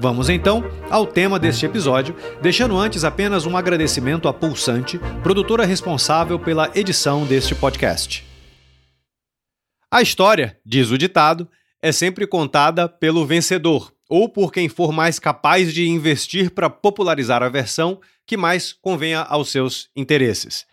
Vamos então ao tema deste episódio, deixando antes apenas um agradecimento à Pulsante, produtora responsável pela edição deste podcast. A história, diz o ditado, é sempre contada pelo vencedor, ou por quem for mais capaz de investir para popularizar a versão que mais convenha aos seus interesses.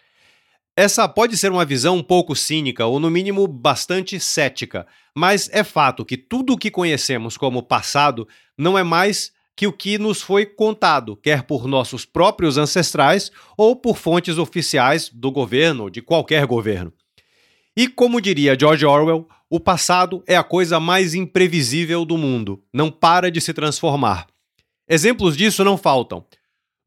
Essa pode ser uma visão um pouco cínica ou, no mínimo, bastante cética, mas é fato que tudo o que conhecemos como passado não é mais que o que nos foi contado, quer por nossos próprios ancestrais ou por fontes oficiais do governo, de qualquer governo. E como diria George Orwell, o passado é a coisa mais imprevisível do mundo, não para de se transformar. Exemplos disso não faltam.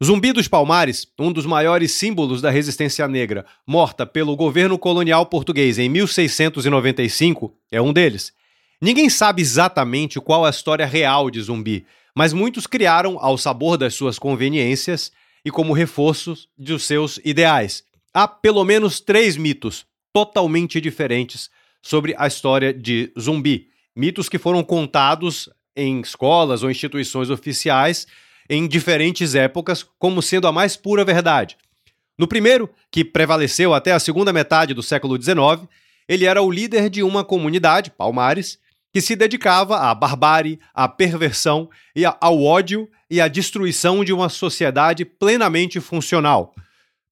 Zumbi dos Palmares, um dos maiores símbolos da resistência negra, morta pelo governo colonial português em 1695, é um deles. Ninguém sabe exatamente qual a história real de Zumbi, mas muitos criaram ao sabor das suas conveniências e como reforços dos seus ideais. Há pelo menos três mitos totalmente diferentes sobre a história de Zumbi. Mitos que foram contados em escolas ou instituições oficiais em diferentes épocas como sendo a mais pura verdade. No primeiro, que prevaleceu até a segunda metade do século XIX, ele era o líder de uma comunidade, Palmares, que se dedicava à barbárie, à perversão e ao ódio e à destruição de uma sociedade plenamente funcional.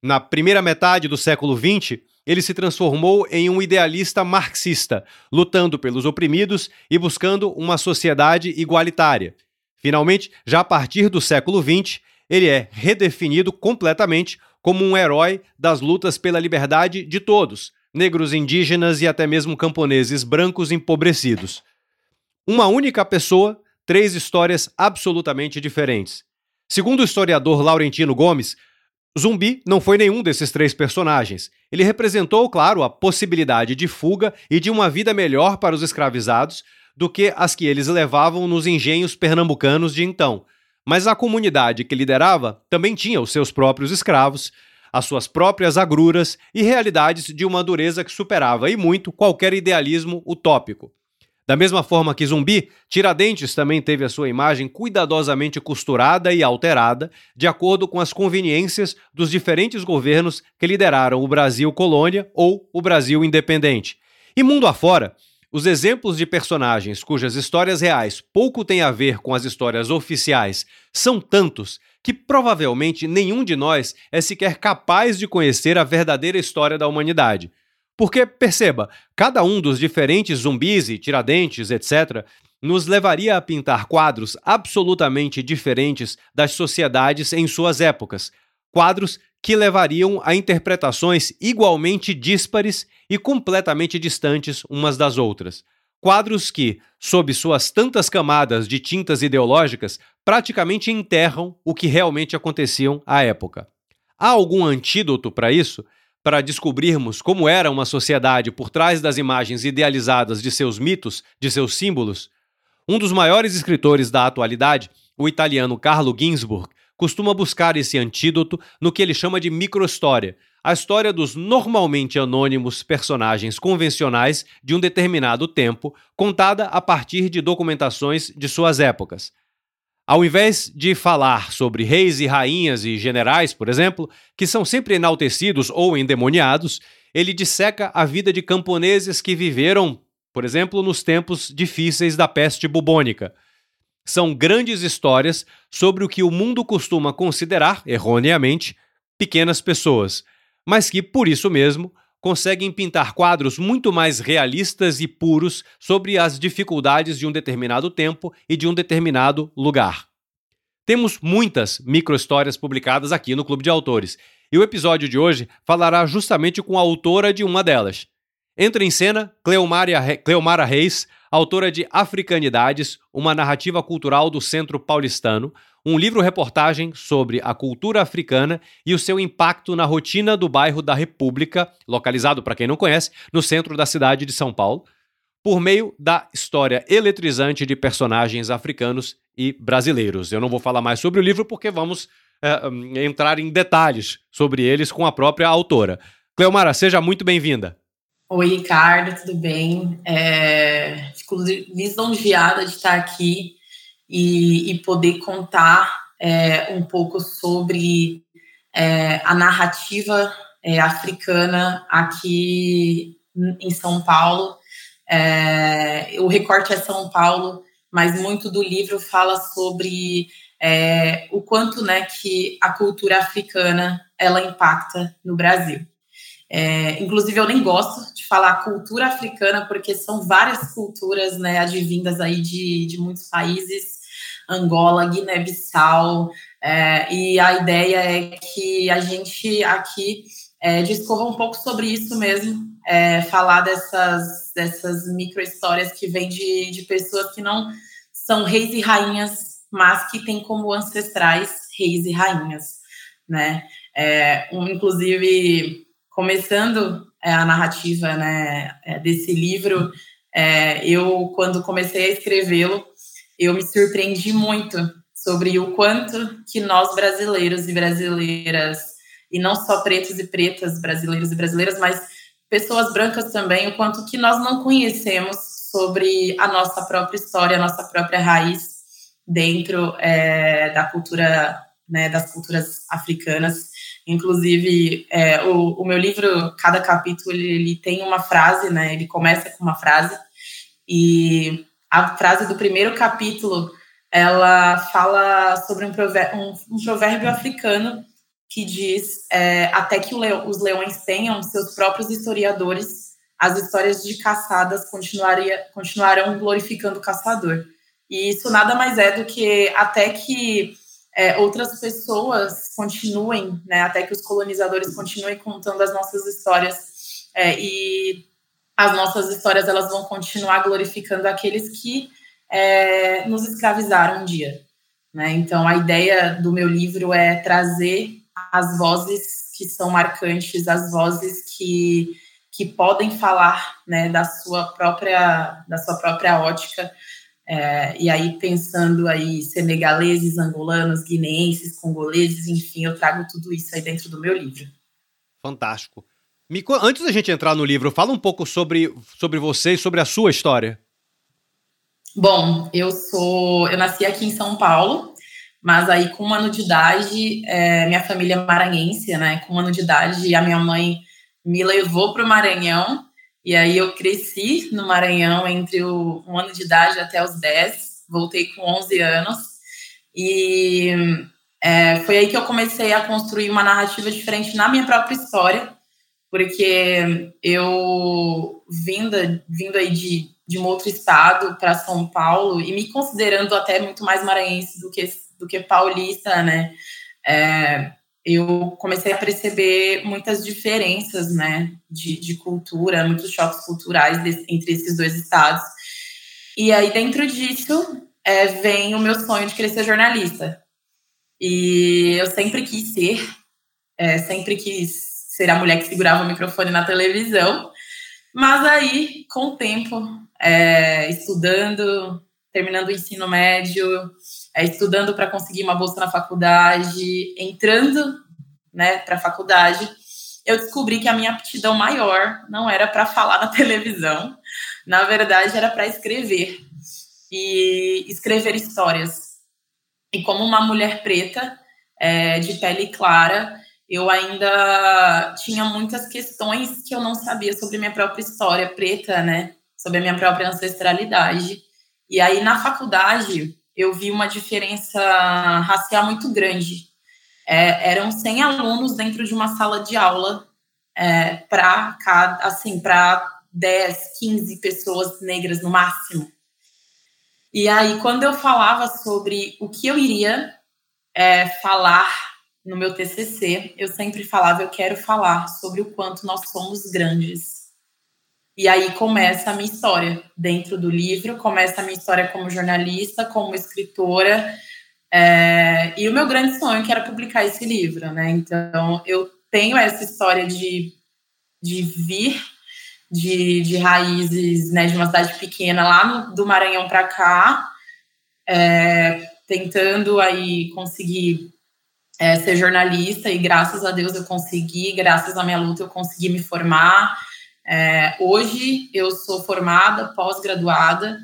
Na primeira metade do século XX, ele se transformou em um idealista marxista, lutando pelos oprimidos e buscando uma sociedade igualitária. Finalmente, já a partir do século XX, ele é redefinido completamente como um herói das lutas pela liberdade de todos, negros, indígenas e até mesmo camponeses brancos empobrecidos. Uma única pessoa, três histórias absolutamente diferentes. Segundo o historiador Laurentino Gomes, Zumbi não foi nenhum desses três personagens. Ele representou, claro, a possibilidade de fuga e de uma vida melhor para os escravizados, do que as que eles levavam nos engenhos pernambucanos de então. Mas a comunidade que liderava também tinha os seus próprios escravos, as suas próprias agruras e realidades de uma dureza que superava e muito qualquer idealismo utópico. Da mesma forma que Zumbi, Tiradentes também teve a sua imagem cuidadosamente costurada e alterada de acordo com as conveniências dos diferentes governos que lideraram o Brasil colônia ou o Brasil independente. E mundo afora, os exemplos de personagens cujas histórias reais pouco têm a ver com as histórias oficiais são tantos que provavelmente nenhum de nós é sequer capaz de conhecer a verdadeira história da humanidade. Porque, perceba, cada um dos diferentes zumbis e tiradentes, etc., nos levaria a pintar quadros absolutamente diferentes das sociedades em suas épocas. Quadros que levariam a interpretações igualmente díspares e completamente distantes umas das outras. Quadros que, sob suas tantas camadas de tintas ideológicas, praticamente enterram o que realmente aconteciam à época. Há algum antídoto para isso? Para descobrirmos como era uma sociedade por trás das imagens idealizadas de seus mitos, de seus símbolos? Um dos maiores escritores da atualidade, o italiano Carlo Ginzburg, costuma buscar esse antídoto no que ele chama de microhistória, a história dos normalmente anônimos personagens convencionais de um determinado tempo, contada a partir de documentações de suas épocas. Ao invés de falar sobre reis e rainhas e generais, por exemplo, que são sempre enaltecidos ou endemoniados, ele disseca a vida de camponeses que viveram, por exemplo, nos tempos difíceis da peste bubônica. São grandes histórias sobre o que o mundo costuma considerar, erroneamente, pequenas pessoas, mas que, por isso mesmo, conseguem pintar quadros muito mais realistas e puros sobre as dificuldades de um determinado tempo e de um determinado lugar. Temos muitas micro-histórias publicadas aqui no Clube de Autores, e o episódio de hoje falará justamente com a autora de uma delas. Entra em cena Cleomara Reis, autora de Africanidades, uma narrativa cultural do Centro Paulistano, um livro-reportagem sobre a cultura africana e o seu impacto na rotina do bairro da República, localizado, para quem não conhece, no centro da cidade de São Paulo, por meio da história eletrizante de personagens africanos e brasileiros. Eu não vou falar mais sobre o livro porque vamos é, entrar em detalhes sobre eles com a própria autora. Cleomara, seja muito bem-vinda. Oi, Ricardo, tudo bem? É, fico lisonjeada de estar aqui e, e poder contar é, um pouco sobre é, a narrativa é, africana aqui em São Paulo. É, o recorte é São Paulo, mas muito do livro fala sobre é, o quanto né, que a cultura africana ela impacta no Brasil. É, inclusive, eu nem gosto falar cultura africana, porque são várias culturas né, advindas aí de, de muitos países, Angola, Guiné-Bissau, é, e a ideia é que a gente aqui é, discorra um pouco sobre isso mesmo, é, falar dessas, dessas micro-histórias que vêm de, de pessoas que não são reis e rainhas, mas que têm como ancestrais reis e rainhas, né? É, um, inclusive, começando é, a narrativa né, é, desse livro, é, eu, quando comecei a escrevê-lo, eu me surpreendi muito sobre o quanto que nós brasileiros e brasileiras, e não só pretos e pretas, brasileiros e brasileiras, mas pessoas brancas também, o quanto que nós não conhecemos sobre a nossa própria história, a nossa própria raiz dentro é, da cultura, né, das culturas africanas. Inclusive, é, o, o, meu livro, cada capítulo, ele, ele, tem uma frase, né? Ele começa com uma frase e a frase do primeiro capítulo, ela fala sobre um provérbio, um, um provérbio africano que diz é, até que leo, os leões tenham seus próprios historiadores, as histórias de caçadas continuaria, continuarão glorificando o caçador. E isso nada mais é do que até que é, outras pessoas continuem, né, até que os colonizadores continuem contando as nossas histórias é, e as nossas histórias elas vão continuar glorificando aqueles que é, nos escravizaram um dia. Né? Então, a ideia do meu livro é trazer as vozes que são marcantes, as vozes que, que podem falar né, da sua própria da sua própria ótica é, e aí, pensando aí, senegaleses, angolanos, guineenses, congoleses, enfim, eu trago tudo isso aí dentro do meu livro. Fantástico. Me, antes da gente entrar no livro, fala um pouco sobre, sobre você e sobre a sua história. Bom, eu sou. Eu nasci aqui em São Paulo, mas aí com um ano de idade, é, minha família é maranhense, né? Com um ano de idade, a minha mãe me levou para o Maranhão e aí eu cresci no Maranhão entre o um ano de idade até os 10, voltei com 11 anos. E é, foi aí que eu comecei a construir uma narrativa diferente na minha própria história, porque eu vinda, vindo aí de, de um outro estado para São Paulo e me considerando até muito mais maranhense do que, do que paulista, né? É, eu comecei a perceber muitas diferenças, né, de, de cultura, muitos choques culturais entre esses dois estados. E aí, dentro disso, é, vem o meu sonho de querer ser jornalista. E eu sempre quis ser, é, sempre quis ser a mulher que segurava o microfone na televisão. Mas aí, com o tempo, é, estudando, terminando o ensino médio, é, estudando para conseguir uma bolsa na faculdade, entrando né, para a faculdade, eu descobri que a minha aptidão maior não era para falar na televisão, na verdade era para escrever e escrever histórias. E como uma mulher preta, é, de pele clara, eu ainda tinha muitas questões que eu não sabia sobre minha própria história preta, né? Sobre a minha própria ancestralidade. E aí, na faculdade, eu vi uma diferença racial muito grande. É, eram 100 alunos dentro de uma sala de aula é, para cada, assim, para 10, 15 pessoas negras no máximo. E aí, quando eu falava sobre o que eu iria é, falar no meu TCC, eu sempre falava, eu quero falar sobre o quanto nós somos grandes. E aí começa a minha história dentro do livro, começa a minha história como jornalista, como escritora, é, e o meu grande sonho que era publicar esse livro, né? Então eu tenho essa história de, de vir de, de raízes né, de uma cidade pequena lá no, do Maranhão para cá, é, tentando aí conseguir é, ser jornalista e graças a Deus eu consegui, graças à minha luta eu consegui me formar. É, hoje eu sou formada, pós-graduada.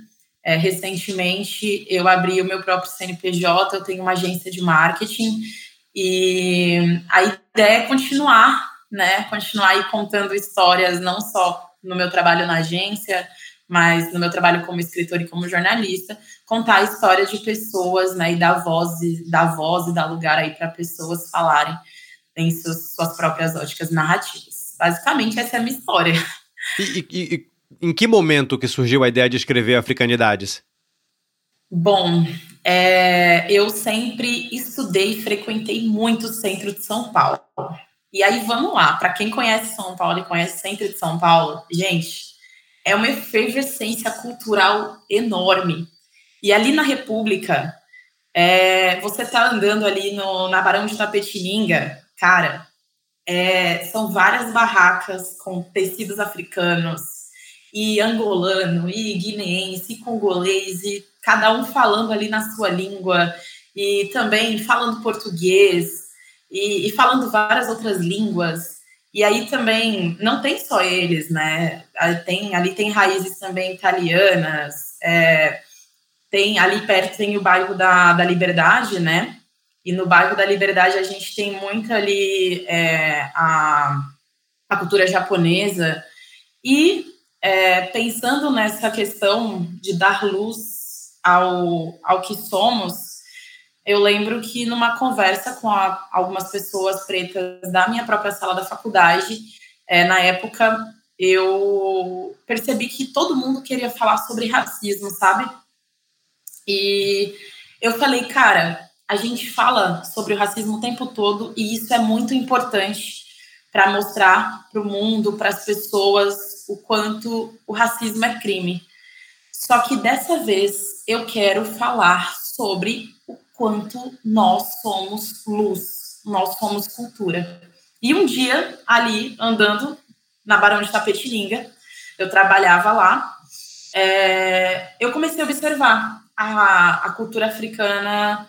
É, recentemente eu abri o meu próprio CNPJ, eu tenho uma agência de marketing e a ideia é continuar, né? Continuar aí contando histórias não só no meu trabalho na agência, mas no meu trabalho como escritor e como jornalista, contar histórias de pessoas, né, e dar voz, dar voz e dar lugar aí para pessoas falarem em suas, suas, próprias óticas narrativas. Basicamente, essa é a minha história. E, e, e em que momento que surgiu a ideia de escrever Africanidades? Bom, é, eu sempre estudei e frequentei muito o centro de São Paulo. E aí vamos lá, para quem conhece São Paulo e conhece o centro de São Paulo, gente, é uma efervescência cultural enorme. E ali na República, é, você tá andando ali no, na Barão de Tapetininga, cara, é, são várias barracas com tecidos africanos, e angolano, e guineense, e congolês, e cada um falando ali na sua língua, e também falando português, e, e falando várias outras línguas. E aí também não tem só eles, né? Tem, ali tem raízes também italianas. É, tem ali perto tem o bairro da, da Liberdade, né? E no bairro da Liberdade a gente tem muito ali é, a, a cultura japonesa. E é, pensando nessa questão de dar luz ao, ao que somos, eu lembro que numa conversa com a, algumas pessoas pretas da minha própria sala da faculdade, é, na época eu percebi que todo mundo queria falar sobre racismo, sabe? E eu falei, cara, a gente fala sobre o racismo o tempo todo e isso é muito importante para mostrar para o mundo, para as pessoas, o quanto o racismo é crime. Só que dessa vez eu quero falar sobre quanto nós somos luz, nós somos cultura. E um dia, ali, andando na Barão de Tapetininga, eu trabalhava lá, é, eu comecei a observar a, a cultura africana,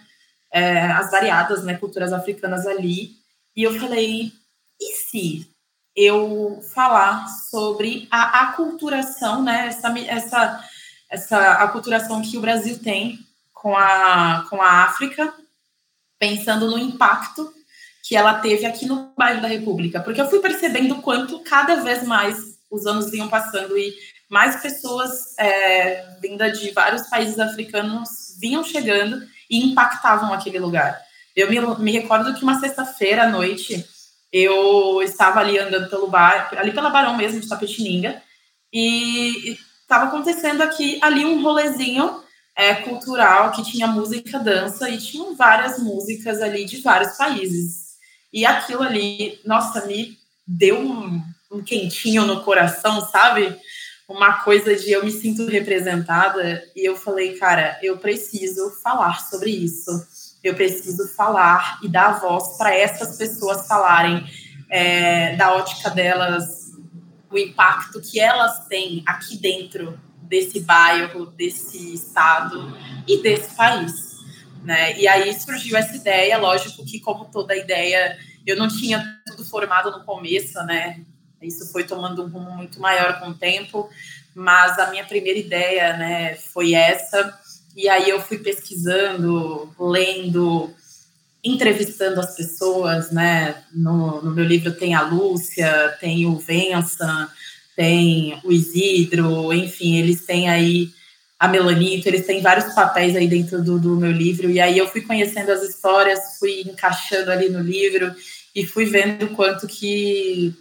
é, as variadas né, culturas africanas ali, e eu falei, e se eu falar sobre a aculturação, né, essa, essa, essa aculturação que o Brasil tem com a, com a África, pensando no impacto que ela teve aqui no bairro da República, porque eu fui percebendo quanto cada vez mais os anos iam passando e mais pessoas é, vindas de vários países africanos vinham chegando e impactavam aquele lugar. Eu me, me recordo que uma sexta-feira à noite eu estava ali andando pelo bar, ali pela Barão mesmo de Tapetininga, e estava acontecendo aqui ali um rolezinho é, cultural que tinha música, dança e tinham várias músicas ali de vários países. E aquilo ali, nossa, me deu um, um quentinho no coração, sabe? Uma coisa de eu me sinto representada e eu falei, cara, eu preciso falar sobre isso. Eu preciso falar e dar voz para essas pessoas falarem é, da ótica delas, o impacto que elas têm aqui dentro desse bairro, desse estado e desse país. Né? E aí surgiu essa ideia, lógico que como toda ideia, eu não tinha tudo formado no começo, né? Isso foi tomando um rumo muito maior com o tempo, mas a minha primeira ideia, né, foi essa. E aí eu fui pesquisando, lendo, entrevistando as pessoas, né? No, no meu livro tem a Lúcia, tem o Vença, tem o Isidro, enfim, eles têm aí a Melanito, eles têm vários papéis aí dentro do, do meu livro, e aí eu fui conhecendo as histórias, fui encaixando ali no livro e fui vendo quanto que,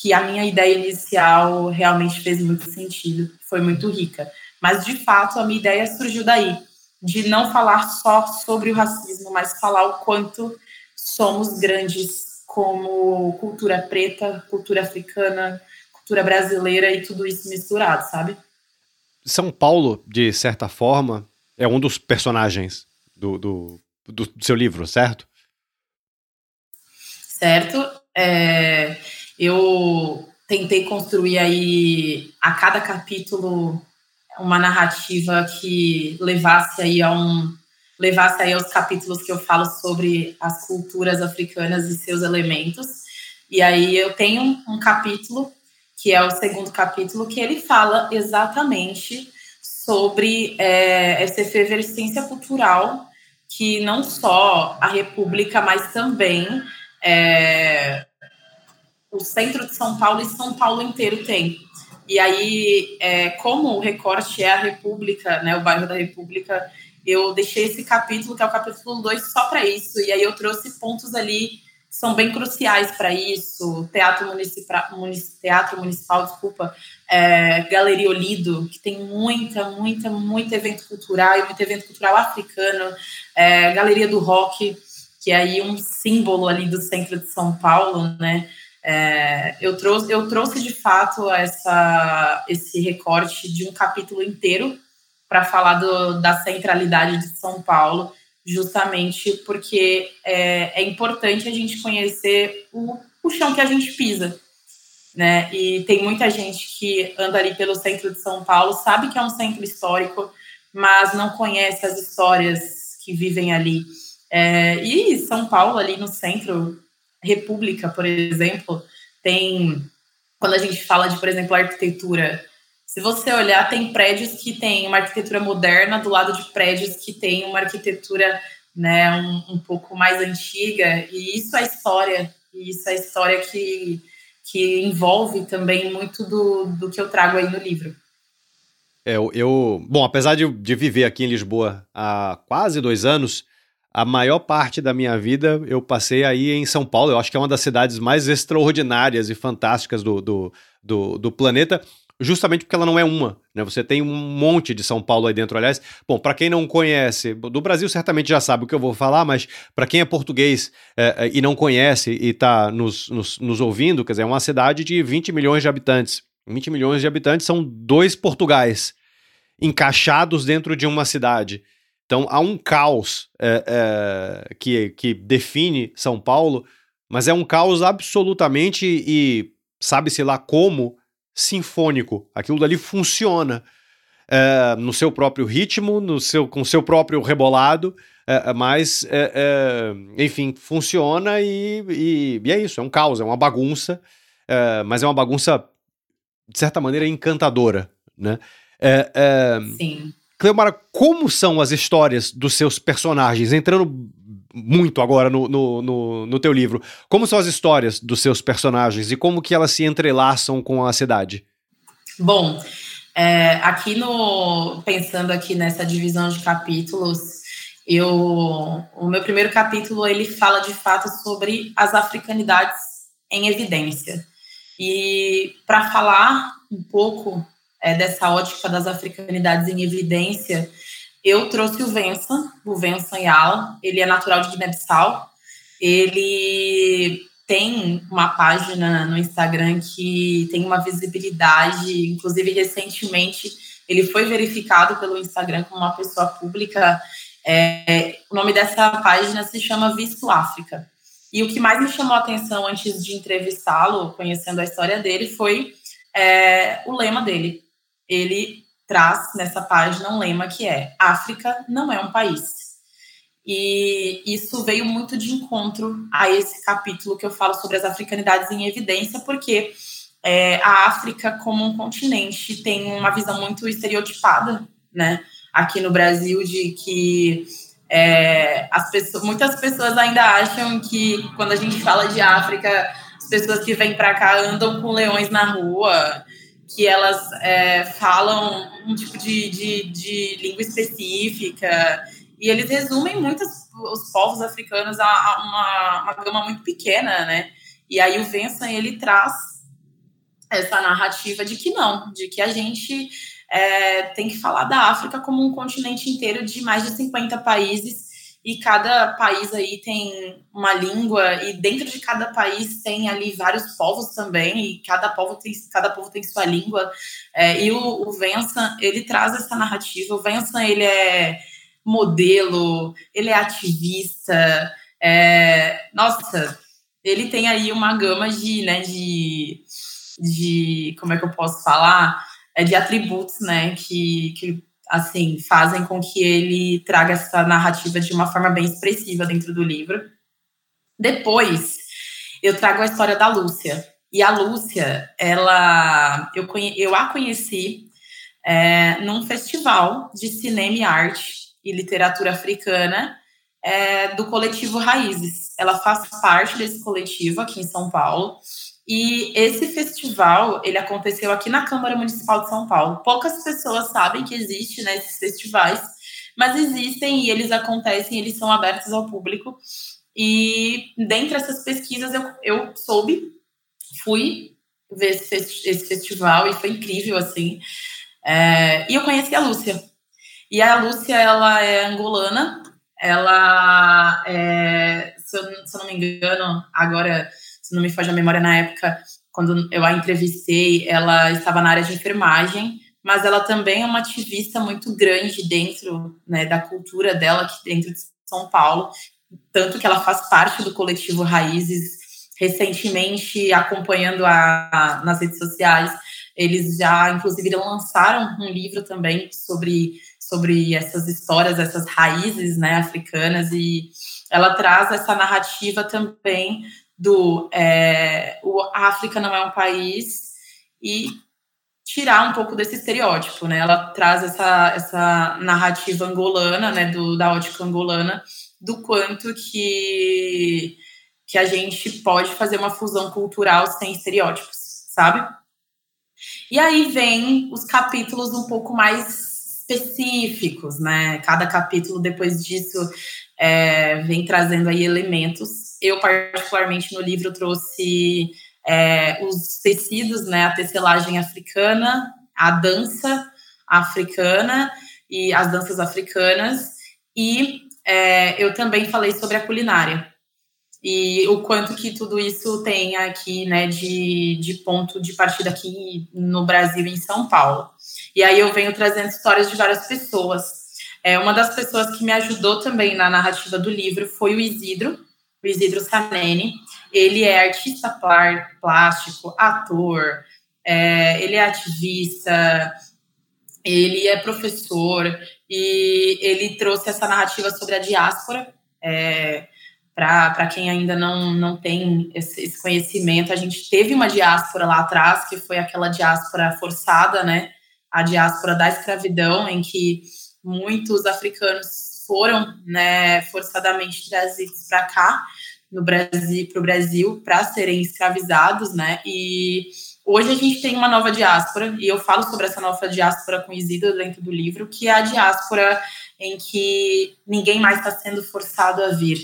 que a minha ideia inicial realmente fez muito sentido, foi muito rica. Mas, de fato, a minha ideia surgiu daí, de não falar só sobre o racismo, mas falar o quanto somos grandes como cultura preta, cultura africana, cultura brasileira e tudo isso misturado, sabe? São Paulo, de certa forma, é um dos personagens do, do, do seu livro, certo? Certo. É, eu tentei construir aí a cada capítulo uma narrativa que levasse aí a um levasse aí aos capítulos que eu falo sobre as culturas africanas e seus elementos. E aí eu tenho um, capítulo que é o segundo capítulo que ele fala exatamente sobre é, essa efervescência cultural que não só a República, mas também é, o centro de São Paulo e São Paulo inteiro tem. E aí, é, como o recorte é a República, né, o bairro da República, eu deixei esse capítulo, que é o capítulo 2, só para isso. E aí eu trouxe pontos ali que são bem cruciais para isso. Teatro Municipal, Teatro Municipal desculpa, é, Galeria Olido, que tem muita, muita, muito evento cultural e muito evento cultural africano. É, Galeria do Rock, que é aí um símbolo ali do centro de São Paulo, né? É, eu, trouxe, eu trouxe de fato essa, esse recorte de um capítulo inteiro para falar do, da centralidade de São Paulo, justamente porque é, é importante a gente conhecer o, o chão que a gente pisa. Né? E tem muita gente que anda ali pelo centro de São Paulo, sabe que é um centro histórico, mas não conhece as histórias que vivem ali. É, e São Paulo, ali no centro, República, por exemplo, tem. Quando a gente fala de, por exemplo, arquitetura, se você olhar, tem prédios que têm uma arquitetura moderna do lado de prédios que têm uma arquitetura né, um, um pouco mais antiga, e isso é história, e isso é história que, que envolve também muito do, do que eu trago aí no livro. É, eu, eu, bom, apesar de, de viver aqui em Lisboa há quase dois anos, a maior parte da minha vida eu passei aí em São Paulo. Eu acho que é uma das cidades mais extraordinárias e fantásticas do, do, do, do planeta, justamente porque ela não é uma. Né? Você tem um monte de São Paulo aí dentro. Aliás, bom, para quem não conhece, do Brasil certamente já sabe o que eu vou falar, mas para quem é português é, é, e não conhece e está nos, nos, nos ouvindo, quer dizer, é uma cidade de 20 milhões de habitantes. 20 milhões de habitantes são dois Portugais encaixados dentro de uma cidade. Então há um caos é, é, que, que define São Paulo, mas é um caos absolutamente e sabe-se lá como sinfônico. Aquilo dali funciona é, no seu próprio ritmo, no seu, com seu próprio rebolado, é, é, mas é, enfim, funciona e, e, e, é isso, é um caos, é uma bagunça, mas é uma bagunça de certa maneira encantadora, né? Sim. Cleomara, como são as histórias dos seus personagens? Entrando muito agora no, no, no, no, teu livro, como são as histórias dos seus personagens e como que elas se entrelaçam com a cidade? Bom, é, aqui no pensando aqui nessa divisão de capítulos, eu o meu primeiro capítulo ele fala de fato sobre as africanidades em evidência. E para falar um pouco é, dessa ótica das africanidades em evidência, eu trouxe o Vensan, o Vensan Yala, ele é natural de Guiné-Bissau, ele tem uma página no Instagram que tem uma visibilidade, inclusive recentemente ele foi verificado pelo Instagram como uma pessoa pública. É, o nome dessa página se chama Visto África. E o que mais me chamou a atenção antes de entrevistá-lo, conhecendo a história dele, foi é, o lema dele, ele traz nessa página um lema que é África não é um país. E isso veio muito de encontro a esse capítulo que eu falo sobre as africanidades em evidência, porque é, a África como um continente tem uma visão muito estereotipada, né? Aqui no Brasil, de que é, as pessoas, muitas pessoas ainda acham que quando a gente fala de África, as pessoas que vêm para cá andam com leões na rua, que elas é, falam um tipo de, de, de, língua específica, e eles resumem muitos os povos africanos a, a uma, uma gama muito pequena, né? E aí o Vensan, ele traz essa narrativa de que não, de que a gente é, tem que falar da África como um continente inteiro de mais de 50 países e cada país aí tem uma língua e dentro de cada país tem ali vários povos também e cada povo tem cada povo tem sua língua. É, e o, o Vensan ele traz essa narrativa. O Vensan ele é modelo ele é ativista é, nossa ele tem aí uma gama de né de, de como é que eu posso falar? É de atributos né que, que assim, fazem com que ele traga essa narrativa de uma forma bem expressiva dentro do livro. Depois, eu trago a história da Lúcia. E a Lúcia, ela, eu, conhe, eu a conheci é, num festival de cinema e arte e literatura africana é, do coletivo Raízes. Ela faz parte desse coletivo aqui em São Paulo. E esse festival, ele aconteceu aqui na Câmara Municipal de São Paulo. Poucas pessoas sabem que existe né, esses festivais, mas existem e eles acontecem, eles são abertos ao público. E dentre essas pesquisas eu, eu soube, fui ver esse, esse festival e foi incrível, assim. É, e eu conheci a Lúcia. E a Lúcia, ela é angolana, ela é, se eu, se eu não me engano, agora se não me foge a memória na época, quando eu a entrevistei, ela estava na área de enfermagem, mas ela também é uma ativista muito grande dentro né, da cultura dela aqui dentro de São Paulo, tanto que ela faz parte do coletivo Raízes, recentemente acompanhando a, a nas redes sociais, eles já inclusive lançaram um livro também sobre sobre essas histórias, essas raízes né, africanas e ela traz essa narrativa também do é, o, a África não é um país e tirar um pouco desse estereótipo, né? Ela traz essa, essa narrativa angolana, né, do, da ótica angolana, do quanto que, que a gente pode fazer uma fusão cultural sem estereótipos, sabe? E aí vem os capítulos um pouco mais específicos, né? Cada capítulo depois disso é, vem trazendo aí elementos eu, particularmente, no livro trouxe é, os tecidos, né, a tecelagem africana, a dança africana e as danças africanas, e é, eu também falei sobre a culinária e o quanto que tudo isso tem aqui, né, de, de ponto de partida aqui no Brasil, em São Paulo. E aí eu venho trazendo histórias de várias pessoas. É, uma das pessoas que me ajudou também na narrativa do livro foi o Isidro, Isidro Saneni. Ele é artista plástico, ator, é, ele é ativista, ele é professor e ele trouxe essa narrativa sobre a diáspora. É, Para quem ainda não, não tem esse, esse, conhecimento, a gente teve uma diáspora lá atrás, que foi aquela diáspora forçada, né? A diáspora da escravidão, em que muitos africanos foram né, forçadamente trazidos para cá, no Brasil, para o Brasil, para serem escravizados, né? E hoje a gente tem uma nova diáspora, e eu falo sobre essa nova diáspora com Isidro dentro do livro, que é a diáspora em que ninguém mais está sendo forçado a vir,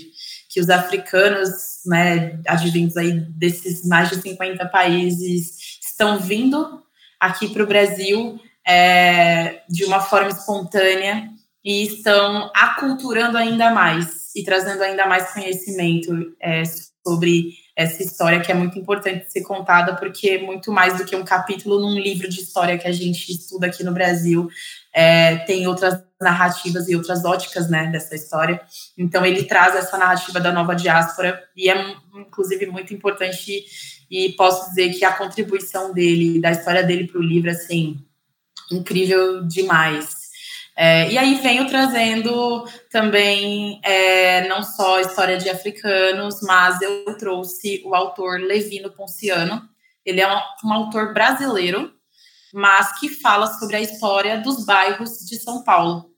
que os africanos, né, advindos aí desses mais de 50 países, estão vindo aqui para o Brasil é, de uma forma espontânea e estão aculturando ainda mais e trazendo ainda mais conhecimento é, sobre essa história que é muito importante ser contada, porque muito mais do que um capítulo num livro de história que a gente estuda aqui no Brasil, é, tem outras narrativas e outras óticas né, dessa história. Então, ele traz essa narrativa da nova diáspora e é, inclusive, muito importante. E posso dizer que a contribuição dele, da história dele para o livro, assim, incrível demais. É, e aí venho trazendo também é, não só história de africanos, mas eu trouxe o autor Levino Ponciano. Ele é um, um autor brasileiro, mas que fala sobre a história dos bairros de São Paulo.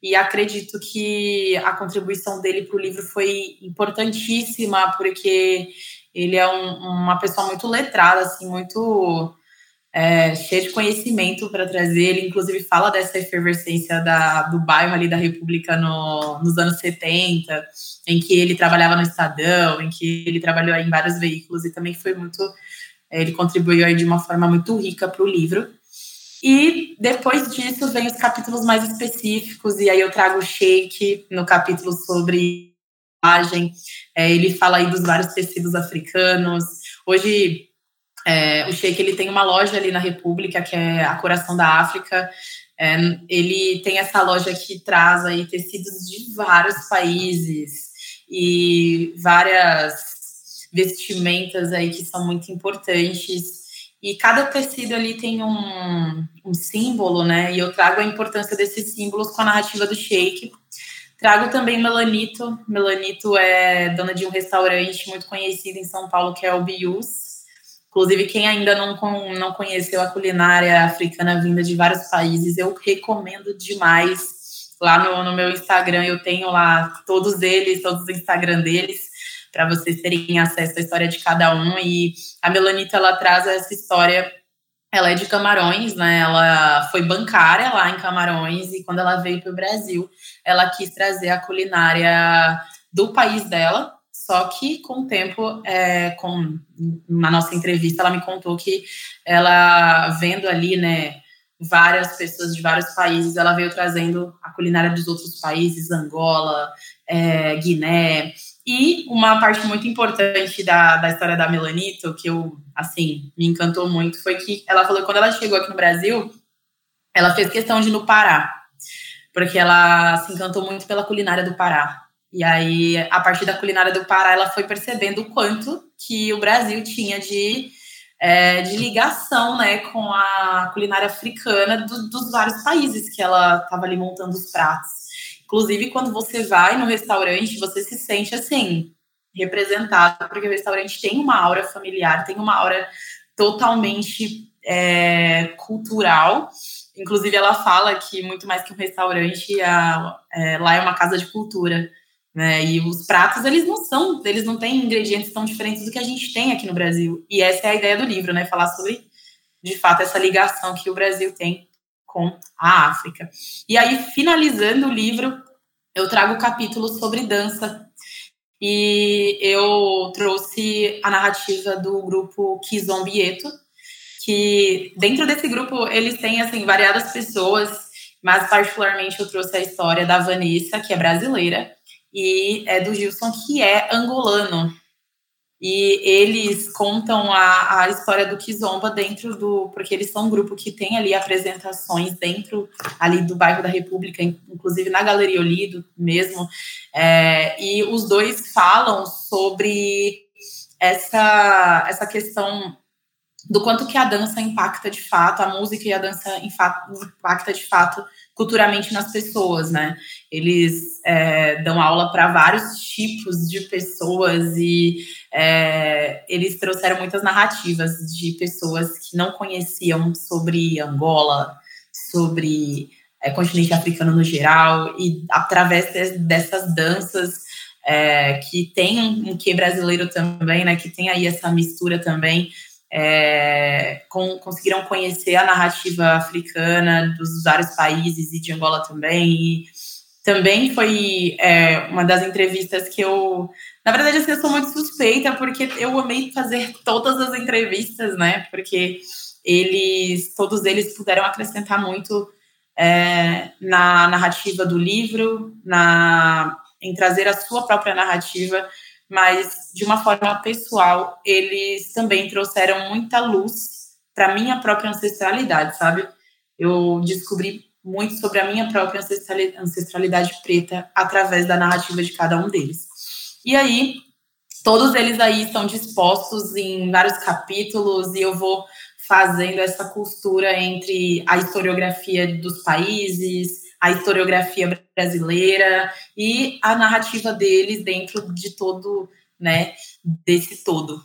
E acredito que a contribuição dele para o livro foi importantíssima, porque ele é um, uma pessoa muito letrada, assim, muito é, cheio de conhecimento para trazer. Ele, inclusive, fala dessa efervescência da, do bairro ali da República no, nos anos 70, em que ele trabalhava no Estadão, em que ele trabalhou em vários veículos e também foi muito. É, ele contribuiu de uma forma muito rica para o livro. E depois disso vem os capítulos mais específicos, e aí eu trago o Sheik no capítulo sobre imagem. É, ele fala aí dos vários tecidos africanos. Hoje, é, o Sheik ele tem uma loja ali na República, que é a Coração da África. É, ele tem essa loja que traz aí tecidos de vários países e várias vestimentas aí que são muito importantes. E cada tecido ali tem um, um símbolo, né? E eu trago a importância desses símbolos com a narrativa do Sheik. Trago também Melanito. Melanito é dona de um restaurante muito conhecido em São Paulo, que é o Bius. Inclusive, quem ainda não, não conheceu a culinária africana vinda de vários países, eu recomendo demais. Lá no, no meu Instagram, eu tenho lá todos eles, todos os Instagram deles para vocês terem acesso à história de cada um. E a Melanita, ela traz essa história. Ela é de Camarões, né? Ela foi bancária lá em Camarões e quando ela veio para o Brasil, ela quis trazer a culinária do país dela. Só que com o tempo, é, com, na nossa entrevista, ela me contou que ela vendo ali, né, várias pessoas de vários países, ela veio trazendo a culinária dos outros países, Angola, é, Guiné, e uma parte muito importante da, da história da Melanito, que eu, assim, me encantou muito, foi que ela falou que quando ela chegou aqui no Brasil, ela fez questão de ir no Pará, porque ela se encantou muito pela culinária do Pará. E aí, a partir da culinária do Pará, ela foi percebendo o quanto que o Brasil tinha de, é, de ligação né, com a culinária africana do, dos vários países que ela estava ali montando os pratos. Inclusive, quando você vai no restaurante, você se sente assim, representado, porque o restaurante tem uma aura familiar, tem uma aura totalmente é, cultural. Inclusive, ela fala que muito mais que um restaurante, a, é, lá é uma casa de cultura. Né? E os pratos, eles não são, eles não têm ingredientes tão diferentes do que a gente tem aqui no Brasil. E essa é a ideia do livro, né? Falar sobre, de fato, essa ligação que o Brasil tem com a África. E aí, finalizando o livro, eu trago o capítulo sobre dança. E eu trouxe a narrativa do grupo Kizombieto, que dentro desse grupo eles têm assim variadas pessoas, mas particularmente eu trouxe a história da Vanessa, que é brasileira, e é do Gilson, que é angolano. E eles contam a, a história do Kizomba dentro do. Porque eles são um grupo que tem ali apresentações dentro ali do bairro da República, inclusive na Galeria Olido mesmo. É, e os dois falam sobre essa, essa questão do quanto que a dança impacta de fato, a música e a dança impacta de fato culturalmente nas pessoas, né? Eles é, dão aula para vários tipos de pessoas e é, eles trouxeram muitas narrativas de pessoas que não conheciam sobre Angola, sobre é, continente africano no geral, e através de, dessas danças é, que tem um, um que brasileiro também, né? Que tem aí essa mistura também é, com, conseguiram conhecer a narrativa africana dos vários países e de Angola também. E também foi é, uma das entrevistas que eu. Na verdade, assim, eu sou muito suspeita, porque eu amei fazer todas as entrevistas, né? Porque eles, todos eles puderam acrescentar muito é, na narrativa do livro, na, em trazer a sua própria narrativa mas de uma forma pessoal, eles também trouxeram muita luz para minha própria ancestralidade, sabe? Eu descobri muito sobre a minha própria ancestralidade preta através da narrativa de cada um deles. E aí, todos eles aí estão dispostos em vários capítulos e eu vou fazendo essa costura entre a historiografia dos países, a historiografia brasileira e a narrativa deles dentro de todo, né, desse todo.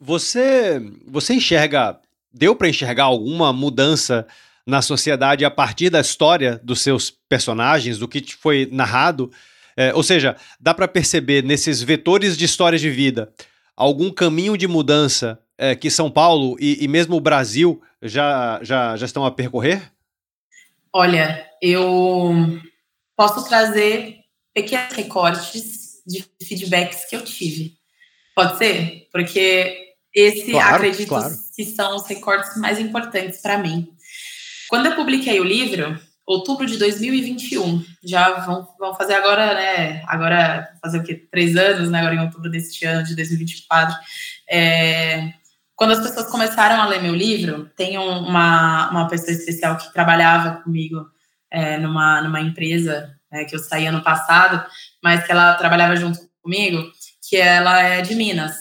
Você, você enxerga, deu para enxergar alguma mudança na sociedade a partir da história dos seus personagens, do que foi narrado? É, ou seja, dá para perceber nesses vetores de história de vida algum caminho de mudança é, que São Paulo e, e mesmo o Brasil já, já, já estão a percorrer? Olha, eu posso trazer pequenos recortes de feedbacks que eu tive. Pode ser? Porque esse, claro, acredito, claro. que são os recortes mais importantes para mim. Quando eu publiquei o livro, outubro de 2021, já vão, vão fazer agora, né? Agora, fazer o quê? Três anos, né? Agora em outubro deste ano, de 2024. É, quando as pessoas começaram a ler meu livro, tem uma, uma pessoa especial que trabalhava comigo é, numa, numa empresa é, que eu saí ano passado, mas que ela trabalhava junto comigo, que ela é de Minas.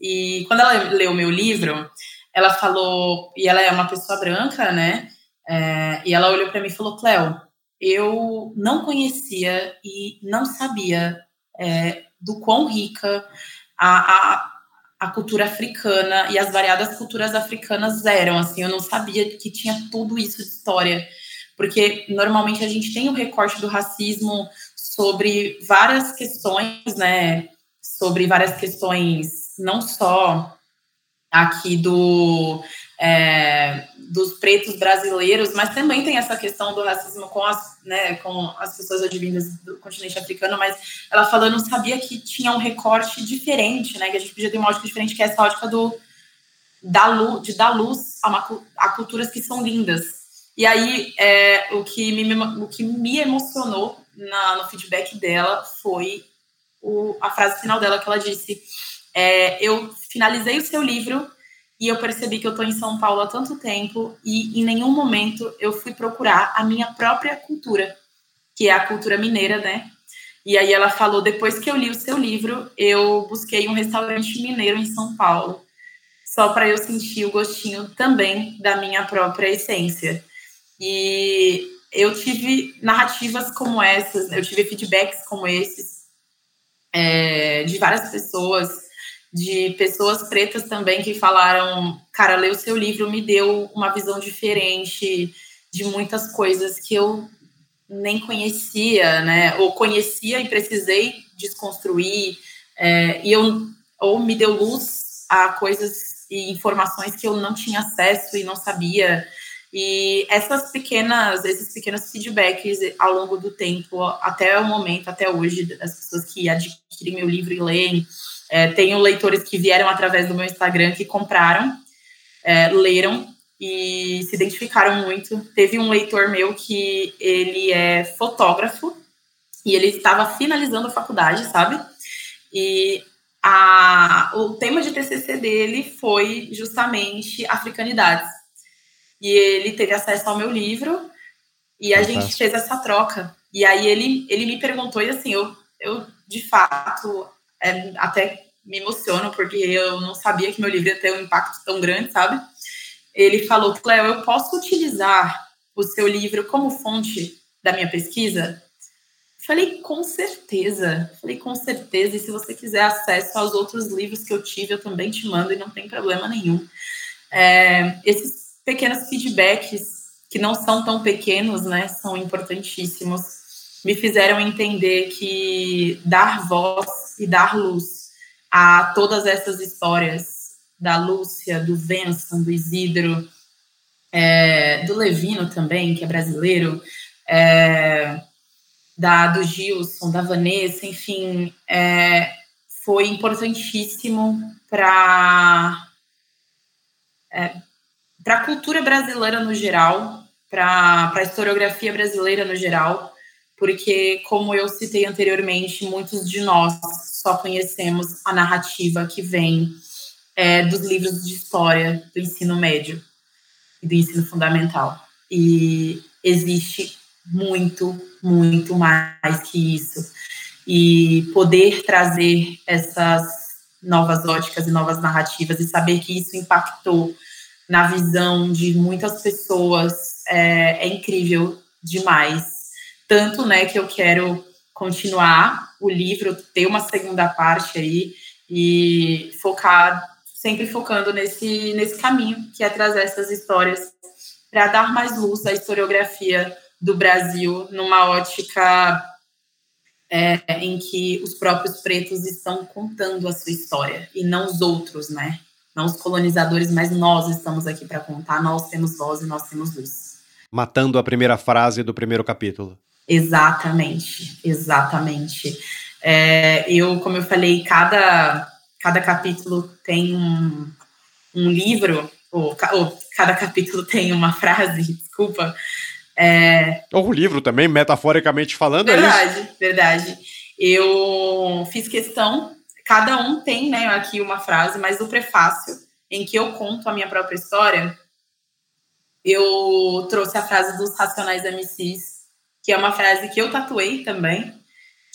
E quando ela leu meu livro, ela falou, e ela é uma pessoa branca, né? É, e ela olhou para mim e falou: Cléo, eu não conhecia e não sabia é, do quão rica a, a, a, cultura africana e as variadas culturas africanas eram. Assim, eu não sabia que tinha tudo isso de história, porque normalmente a gente tem o recorte do racismo sobre várias questões, né? Sobre várias questões, não só aqui do é, dos pretos brasileiros, mas também tem essa questão do racismo com as, né, com as pessoas advindas do continente africano, mas ela falando, não sabia que tinha um recorte diferente, né, que a gente podia ter uma ótica diferente, que é essa ótica do, da luz, de dar luz a, uma, a culturas que são lindas. E aí, é, o, que me, o que me emocionou na, no feedback dela foi o, a frase final dela, que ela disse, é, eu finalizei o seu livro e eu percebi que eu estou em São Paulo há tanto tempo e em nenhum momento eu fui procurar a minha própria cultura, que é a cultura mineira, né? E aí ela falou, depois que eu li o seu livro, eu busquei um restaurante mineiro em São Paulo, só para eu sentir o gostinho também da minha própria essência. E eu tive narrativas como essas, eu tive feedbacks como esses é, de várias pessoas de pessoas pretas também que falaram, cara, ler o seu livro me deu uma visão diferente de muitas coisas que eu nem conhecia, né? Ou conhecia e precisei desconstruir, é, e eu ou me deu luz a coisas e informações que eu não tinha acesso e não sabia. E essas pequenas, esses pequenos feedbacks ao longo do tempo, até o momento, até hoje, das pessoas que adquirem meu livro e leem, é, tenho leitores que vieram através do meu Instagram que compraram, é, leram e se identificaram muito. Teve um leitor meu que ele é fotógrafo e ele estava finalizando a faculdade, sabe? E a, o tema de TCC dele foi justamente africanidades. E ele teve acesso ao meu livro e a gente fez essa troca. E aí ele, ele me perguntou, e assim, eu, eu de fato é, até me emociono, porque eu não sabia que meu livro ia ter um impacto tão grande, sabe? Ele falou, Cleo, eu posso utilizar o seu livro como fonte da minha pesquisa? Falei, com certeza. Falei, com certeza. E se você quiser acesso aos outros livros que eu tive, eu também te mando e não tem problema nenhum. É, esses pequenos feedbacks, que não são tão pequenos, né, são importantíssimos me fizeram entender que dar voz e dar luz a todas essas histórias da Lúcia, do Venson, do Isidro, é, do Levino também, que é brasileiro, é, da, do Gilson, da Vanessa, enfim, é, foi importantíssimo para é, para a cultura brasileira no geral, para a historiografia brasileira no geral, porque, como eu citei anteriormente, muitos de nós só conhecemos a narrativa que vem é, dos livros de história do ensino médio e do ensino fundamental. E existe muito, muito mais que isso. E poder trazer essas novas óticas e novas narrativas e saber que isso impactou na visão de muitas pessoas é, é incrível demais tanto, né, que eu quero continuar o livro, ter uma segunda parte aí e focar, sempre focando nesse, nesse caminho, que é trazer essas histórias para dar mais luz à historiografia do Brasil numa ótica é, em que os próprios pretos estão contando a sua história e não os outros, né? Não os colonizadores, mas nós estamos aqui para contar, nós temos voz e nós temos luz. Matando a primeira frase do primeiro capítulo. Exatamente, exatamente. É, eu, como eu falei, cada, cada capítulo tem um, um livro ou, ou cada capítulo tem uma frase, desculpa. É... Ou o livro também, metaforicamente falando, verdade, é? Verdade, Eu fiz questão, cada um tem né, aqui uma frase, mas o prefácio, em que eu conto a minha própria história, eu trouxe a frase dos Racionais MCs, que é uma frase que eu tatuei também,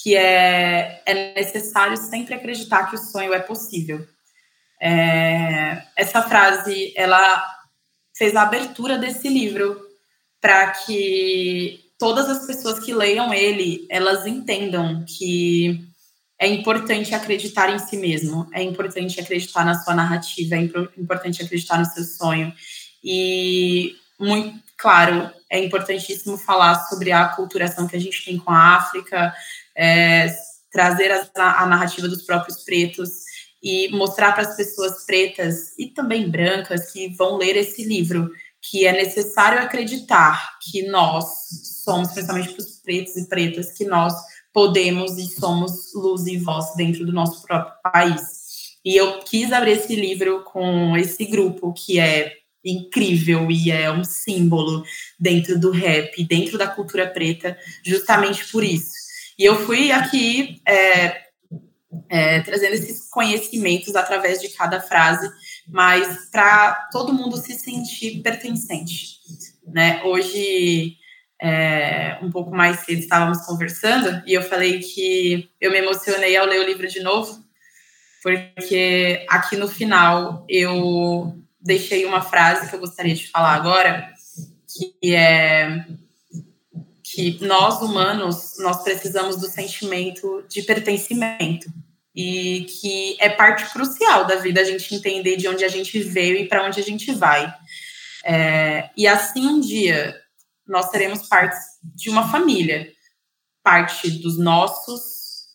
que é, é necessário sempre acreditar que o sonho é possível. É, essa frase, ela fez a abertura desse livro para que todas as pessoas que leiam ele, elas entendam que é importante acreditar em si mesmo, é importante acreditar na sua narrativa, é importante acreditar no seu sonho. E, muito claro, é importantíssimo falar sobre a aculturação que a gente tem com a África, é, trazer a, a narrativa dos próprios pretos e mostrar para as pessoas pretas e também brancas que vão ler esse livro que é necessário acreditar que nós somos, principalmente para os pretos e pretas, que nós podemos e somos luz e voz dentro do nosso próprio país. E eu quis abrir esse livro com esse grupo que é incrível e é um símbolo dentro do rap, dentro da cultura preta, justamente por isso. E eu fui aqui é, é, trazendo esses conhecimentos através de cada frase, mas para todo mundo se sentir pertencente. Né? Hoje, é, um pouco mais cedo, estávamos conversando e eu falei que eu me emocionei ao ler o livro de novo, porque aqui no final eu deixei uma frase que eu gostaria de falar agora, que é que nós humanos nós precisamos do sentimento de pertencimento e que é parte crucial da vida a gente entender de onde a gente veio e para onde a gente vai. É, e assim um dia nós seremos parte de uma família, parte dos nossos,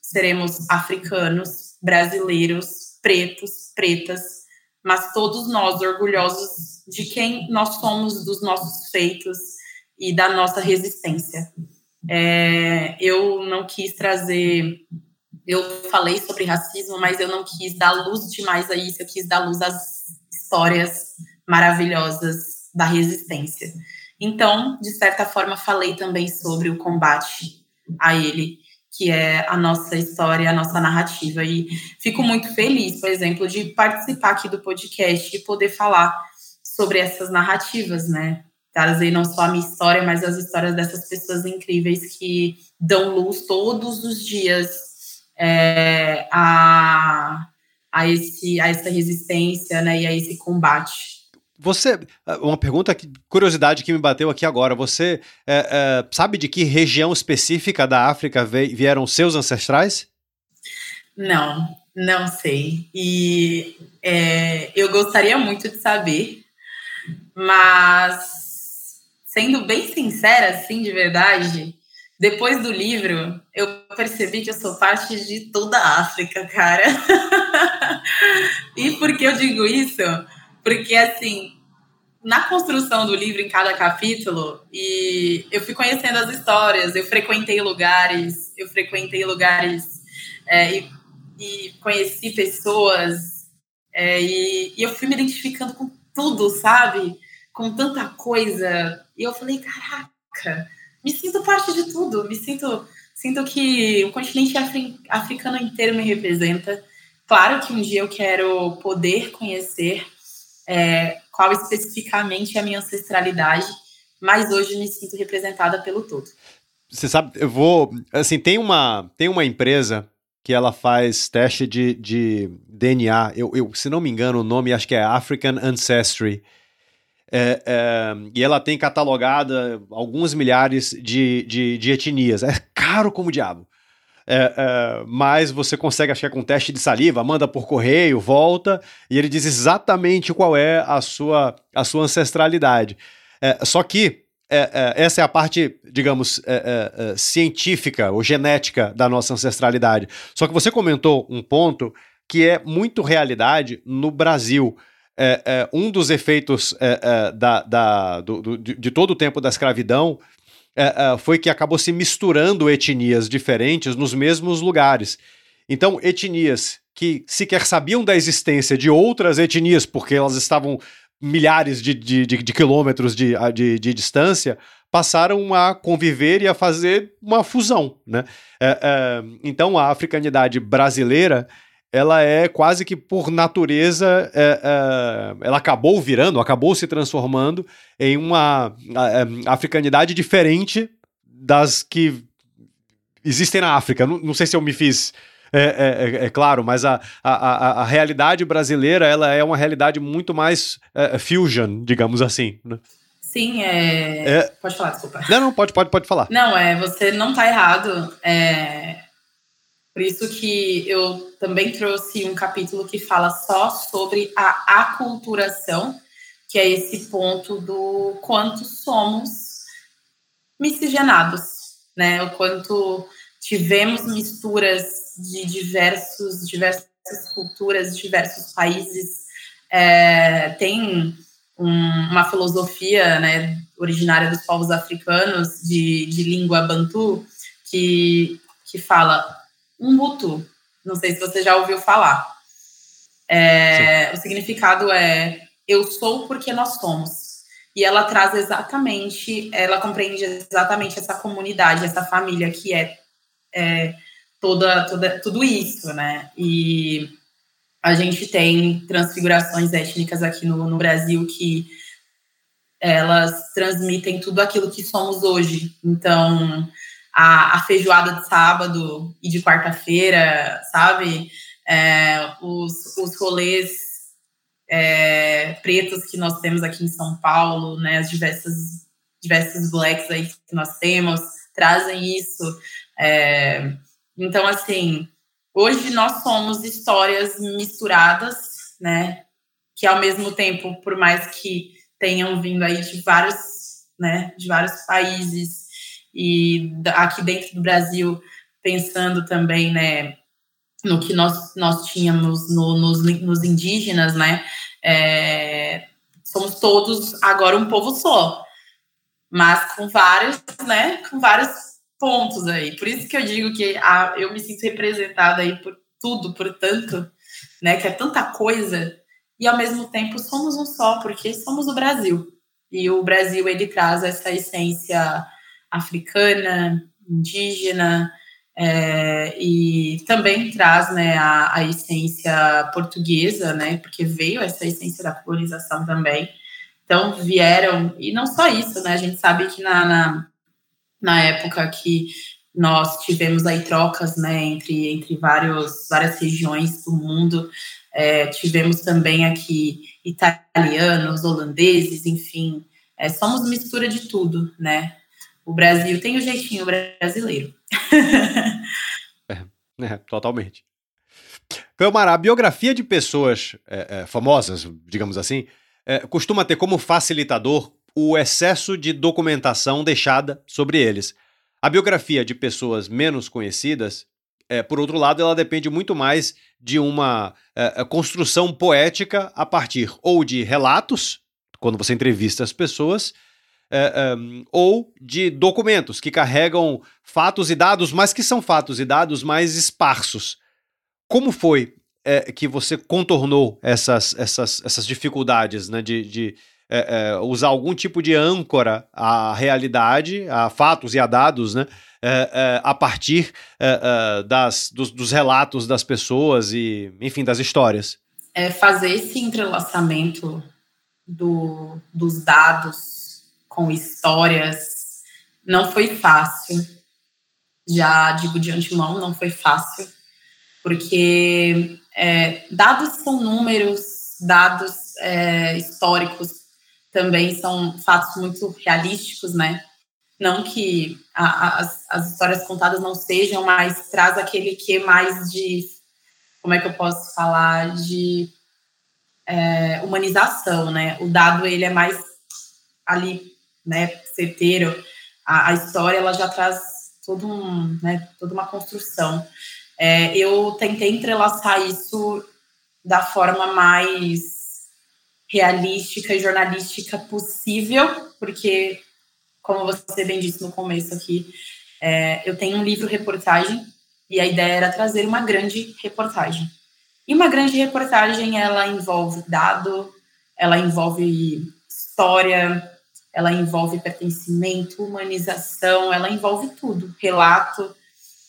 seremos africanos, brasileiros, pretos, pretas, mas todos nós orgulhosos de quem nós somos, dos nossos feitos e da nossa resistência. É, eu não quis trazer eu falei sobre racismo, mas eu não quis dar luz demais a isso, eu quis dar luz às histórias maravilhosas da resistência. Então, de certa forma, falei também sobre o combate a ele, que é a nossa história, a nossa narrativa. E fico muito feliz, por exemplo, de participar aqui do podcast e poder falar sobre essas narrativas, né? Trazer não só a minha história, mas as histórias dessas pessoas incríveis que dão luz todos os dias é, a, a, esse, a essa resistência né, e a esse combate. Você, uma pergunta, curiosidade que me bateu aqui agora. Você é, é, sabe de que região específica da África vieram seus ancestrais? Não, não sei. E é, eu gostaria muito de saber, mas sendo bem sincera, assim, de verdade, depois do livro, eu percebi que eu sou parte de toda a África, cara. e por que eu digo isso? Porque, assim, na construção do livro, em cada capítulo, e eu fui conhecendo as histórias, eu frequentei lugares, eu frequentei lugares é, e, e, conheci pessoas, é, e, e eu fui me identificando com tudo, sabe? Com tanta coisa. E eu falei, caraca me sinto parte de tudo, me sinto, sinto que o continente afri, africano inteiro me representa. Claro que um dia eu quero poder conhecer é, qual especificamente é a minha ancestralidade, mas hoje me sinto representada pelo todo. Você sabe, eu vou, assim, tem uma, tem uma empresa que ela faz teste de, de DNA, eu, eu, se não me engano o nome acho que é African Ancestry, é, é, e ela tem catalogada alguns milhares de, de, de etnias. É caro como o diabo. É, é, mas você consegue, acho que é com teste de saliva, manda por correio, volta, e ele diz exatamente qual é a sua, a sua ancestralidade. É, só que é, é, essa é a parte, digamos, científica ou genética da nossa ancestralidade. Só que você comentou um ponto que é muito realidade no Brasil é, é, um dos efeitos é, é, da, da, do, do, de todo o tempo da escravidão é, foi que acabou se misturando etnias diferentes nos mesmos lugares. Então, etnias que sequer sabiam da existência de outras etnias, porque elas estavam milhares de, de, de, de quilômetros de, de, de, distância, passaram a conviver e a fazer uma fusão. Né? É, é, então, a africanidade brasileira ela é quase que por natureza, é, é, ela acabou virando, acabou se transformando em uma é, africanidade diferente das que existem na África. Não, não sei se eu me fiz é, é, é, é, claro, mas a, a, a, a, realidade brasileira ela é uma realidade muito mais fusion, digamos assim. Né? Sim, é... é... Pode falar, desculpa. Não, não, pode, pode, pode falar. Não, é, você não está errado. É... Por isso que eu também trouxe um capítulo que fala só sobre a aculturação, que é esse ponto do quanto somos miscigenados, né? O quanto tivemos misturas de diversos, diversas culturas, diversos países. É, tem um, uma filosofia né, originária dos povos africanos de, de língua bantu que, que fala um mutu. Não sei se você já ouviu falar. É, o significado é eu sou porque nós somos. E ela traz exatamente, ela compreende exatamente essa comunidade, essa família que é, é toda, toda, tudo isso, né? E a gente tem transfigurações étnicas aqui no, no Brasil que elas transmitem tudo aquilo que somos hoje. Então, a, a feijoada de sábado e de quarta-feira, sabe? É, os, os rolês é, pretos que nós temos aqui em São Paulo, né? As diversas, diversas blacks aí que nós temos, trazem isso. É, então, assim, hoje nós somos histórias misturadas, né? Que ao mesmo tempo, por mais que tenham vindo aí de vários, né, de vários países e aqui dentro do Brasil, pensando também, né, no que nós, nós tínhamos no, nos, nos indígenas, né, é, somos todos agora um povo só, mas com vários, né, com vários pontos aí. Por isso que eu digo que a, eu me sinto representada aí por tudo, por tanto, né? Que é tanta coisa e ao mesmo tempo somos um só, porque somos o Brasil. E o Brasil ele traz essa essência africana, indígena, é, e também traz né, a, a, essência portuguesa, né, porque veio essa essência da colonização também. Então vieram, e não só isso, né, a gente sabe que na, na na época que nós tivemos aí trocas né, entre, entre vários, várias regiões do mundo. É, tivemos também aqui italianos, holandeses, enfim, é, somos mistura de tudo, né? O Brasil tem o jeitinho brasileiro. é, é, totalmente. Câmara, a biografia de pessoas é, é, famosas, digamos assim, é, costuma ter como facilitador o excesso de documentação deixada sobre eles. A biografia de pessoas menos conhecidas, é, por outro lado, ela depende muito mais de uma é, é construção poética a partir ou de relatos, quando você entrevista as pessoas, é, é, ou de documentos que carregam fatos e dados, mas que são fatos e dados mais esparsos. Como foi é, que você contornou essas, essas, essas dificuldades né, de, de é, é, usar algum tipo de âncora à realidade, a fatos e a dados, né? A partir das, dos, dos, relatos das pessoas e, enfim, das histórias. É fazer esse entrelaçamento do, dos dados com histórias não foi fácil. Já digo de antemão, não foi fácil, porque dados são números, dados históricos também são fatos muito realísticos, né? Não que a, a, as, as histórias contadas não sejam, mas traz aquele que mais de, como é que eu posso falar, de é, humanização, né? O dado, ele é mais ali, né, certeiro. A, a história, ela já traz todo um, né, toda uma construção. É, eu tentei entrelaçar isso da forma mais realística e jornalística possível, porque, como você bem disse no começo aqui, é, eu tenho um livro reportagem e a ideia era trazer uma grande reportagem. E uma grande reportagem, ela envolve dado, ela envolve história, ela envolve pertencimento, humanização, ela envolve tudo, relato.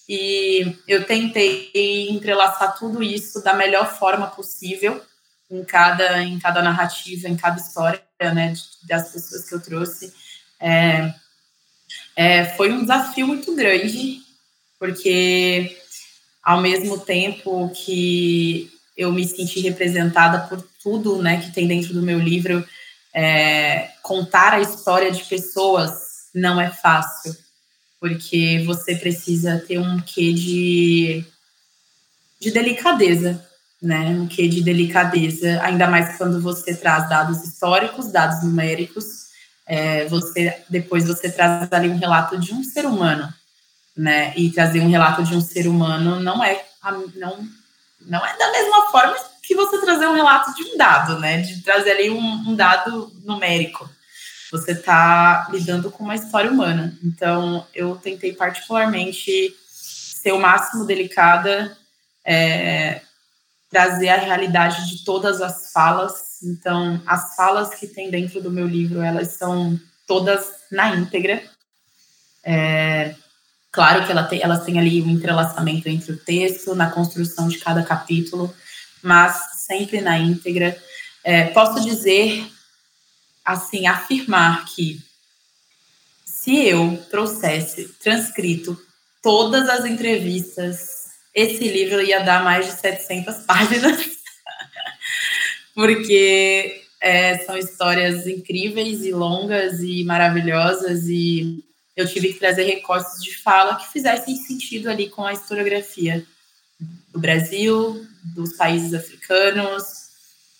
E eu tentei entrelaçar tudo isso da melhor forma possível em cada, em cada narrativa, em cada história, né, das pessoas que eu trouxe. É, é, foi um desafio muito grande, porque ao mesmo tempo que eu me senti representada por tudo né, que tem dentro do meu livro, é, contar a história de pessoas não é fácil, porque você precisa ter um quê de, de delicadeza, né? Um quê de delicadeza, ainda mais quando você traz dados históricos, dados numéricos, é, você depois você traz ali um relato de um ser humano, né? E trazer um relato de um ser humano não é não não é da mesma forma que você trazer um relato de um dado, né? De trazer ali um, um dado numérico. Você está lidando com uma história humana. Então, eu tentei particularmente ser o máximo delicada, é, trazer a realidade de todas as falas. Então, as falas que tem dentro do meu livro, elas são todas na íntegra. É, claro que ela tem, elas têm ali um entrelaçamento entre o texto, na construção de cada capítulo, mas sempre na íntegra. É, posso dizer, assim, afirmar que se eu trouxesse transcrito todas as entrevistas, esse livro ia dar mais de 700 páginas, porque é, são histórias incríveis e longas e maravilhosas e eu tive que trazer recortes de fala que fizessem sentido ali com a historiografia do Brasil, dos países africanos.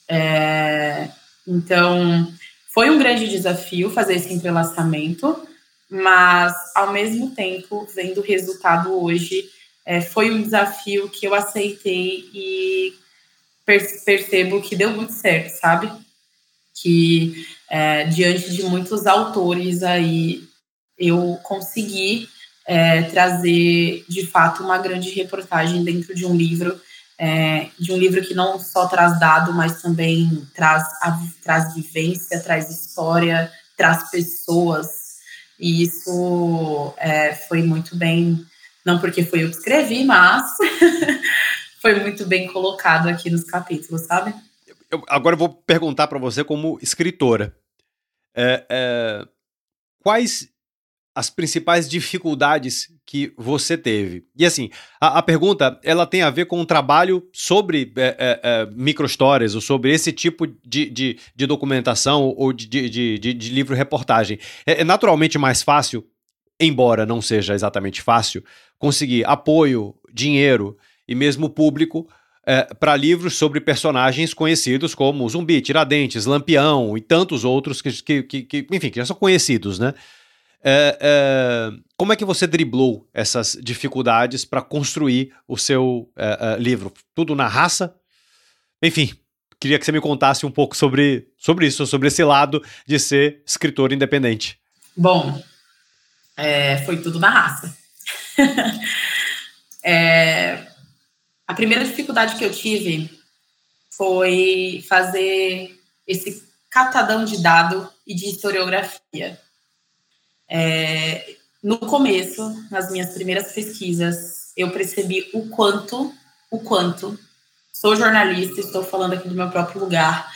É, então, foi um grande desafio fazer esse entrelaçamento, mas, ao mesmo tempo, vendo o resultado hoje, é, foi um desafio que eu aceitei e percebo que deu muito certo, sabe? Que é, diante de muitos autores aí, eu consegui é, trazer de fato uma grande reportagem dentro de um livro, é, de um livro que não só traz dado, mas também traz, a, traz vivência, traz história, traz pessoas. E isso é, foi muito bem, não porque foi eu que escrevi, mas foi muito bem colocado aqui nos capítulos, sabe? Eu, agora eu vou perguntar para você como escritora. É, é, quais as principais dificuldades que você teve. E assim, a, a pergunta ela tem a ver com um trabalho sobre é, é, é, ou sobre esse tipo de, de, de documentação ou de, de, de, de livro-reportagem. É, é naturalmente mais fácil, embora não seja exatamente fácil, conseguir apoio, dinheiro e mesmo público é, para livros sobre personagens conhecidos como Zumbi, Tiradentes, Lampião e tantos outros que, que, que, que enfim, que já são conhecidos, né? É, é, como é que você driblou essas dificuldades para construir o seu é, livro? Tudo na raça? Enfim, queria que você me contasse um pouco sobre, sobre isso, sobre esse lado de ser escritor independente. Bom, é, foi tudo na raça. É, a primeira dificuldade que eu tive foi fazer esse catadão de dado e de historiografia. É, no começo, nas minhas primeiras pesquisas, eu percebi o quanto, o quanto, sou jornalista, estou falando aqui do meu próprio lugar,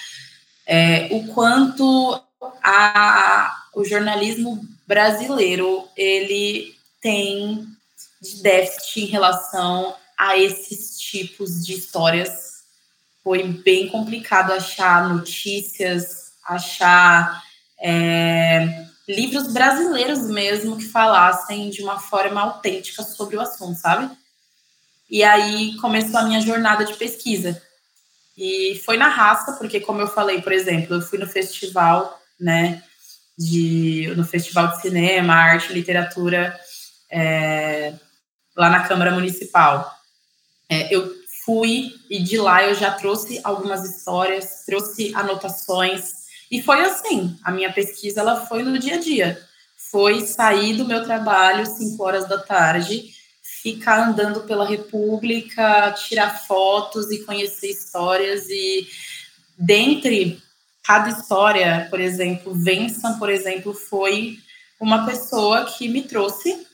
é, o quanto a, o jornalismo brasileiro ele tem de déficit em relação a esses tipos de histórias. Foi bem complicado achar notícias, achar é, livros brasileiros mesmo que falassem de uma forma autêntica sobre o assunto, sabe? E aí começou a minha jornada de pesquisa. E foi na raça, porque como eu falei, por exemplo, eu fui no festival, né, de, no festival de cinema, arte, literatura, é, lá na Câmara Municipal. É, eu fui e de lá eu já trouxe algumas histórias, trouxe anotações, e foi assim, a minha pesquisa ela foi no dia a dia. Foi sair do meu trabalho 5 horas da tarde, ficar andando pela República, tirar fotos e conhecer histórias e dentre cada história, por exemplo, Vençam, por exemplo, foi uma pessoa que me trouxe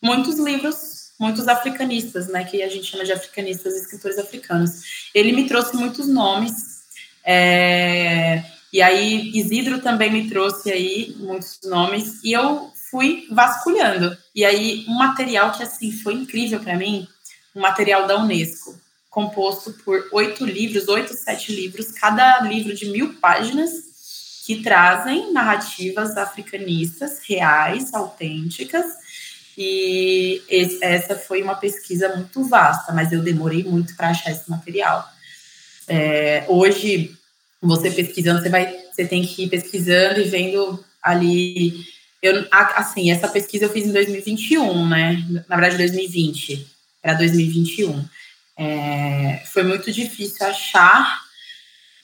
muitos livros, muitos africanistas, né, que a gente chama de africanistas, escritores africanos. Ele me trouxe muitos nomes, é, e aí Isidro também me trouxe aí muitos nomes, e eu fui vasculhando. E aí um material que assim foi incrível para mim, um material da Unesco, composto por oito livros, oito, sete livros, cada livro de mil páginas, que trazem narrativas africanistas reais, autênticas, e esse, essa foi uma pesquisa muito vasta, mas eu demorei muito para achar esse material. É, hoje, você pesquisando, você vai, você tem que ir pesquisando e vendo ali. Eu, assim, essa pesquisa eu fiz em 2021, né? Na verdade, 2020 para 2021. É, foi muito difícil achar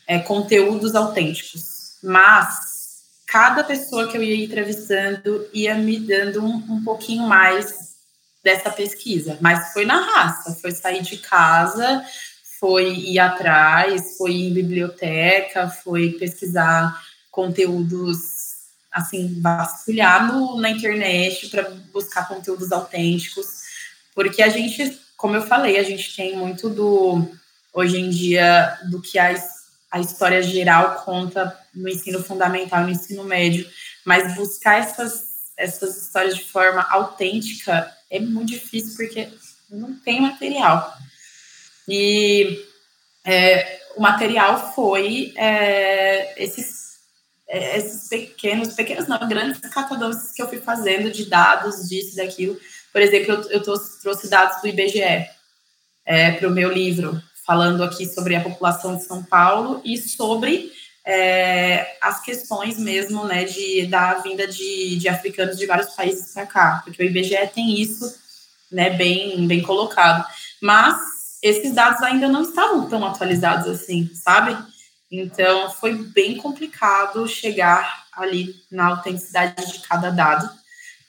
é, conteúdos autênticos mas cada pessoa que eu ia entrevistando ia me dando um, um pouquinho mais dessa pesquisa, mas foi na raça, foi sair de casa, foi ir atrás, foi ir em biblioteca, foi pesquisar conteúdos assim, vasculhar no, na internet para buscar conteúdos autênticos, porque a gente, como eu falei, a gente tem muito do hoje em dia do que as a história geral conta no ensino fundamental no ensino médio, mas buscar essas, essas histórias de forma autêntica é muito difícil porque não tem material. E é, o material foi é, esses, é, esses pequenos, pequenos não, grandes catadores que eu fui fazendo de dados, disso, daquilo. Por exemplo, eu, eu trouxe dados do IBGE é, para o meu livro, falando aqui sobre a população de São Paulo e sobre é, as questões mesmo, né, de, da vinda de, de africanos de vários países para cá, porque o IBGE tem isso, né, bem, bem colocado. Mas esses dados ainda não estavam tão atualizados assim, sabe? Então, foi bem complicado chegar ali na autenticidade de cada dado.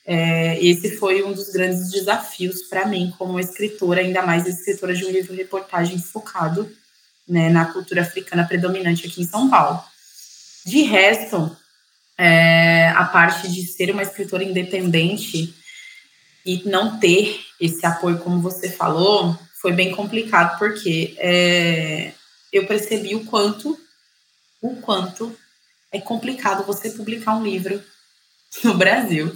É, esse foi um dos grandes desafios para mim como escritora, ainda mais escritora de um livro-reportagem focado né, na cultura africana predominante aqui em São Paulo. De resto, é, a parte de ser uma escritora independente e não ter esse apoio, como você falou, foi bem complicado, porque é, eu percebi o quanto, o quanto é complicado você publicar um livro no Brasil.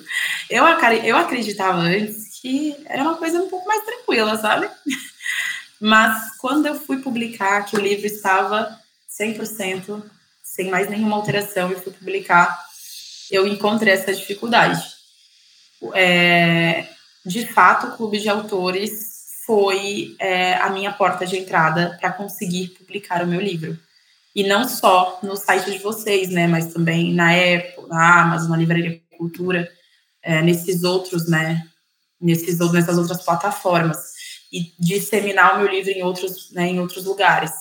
Eu, eu acreditava antes que era uma coisa um pouco mais tranquila, sabe? Mas quando eu fui publicar que o livro estava 100%, sem mais nenhuma alteração, e fui publicar, eu encontrei essa dificuldade. É, de fato, o Clube de Autores foi é, a minha porta de entrada para conseguir publicar o meu livro. E não só no site de vocês, né, mas também na Apple, na Amazon, na Livraria Cultura, é, nesses outros, né, nesses, nessas outras plataformas e disseminar o meu livro em outros, né, em outros lugares.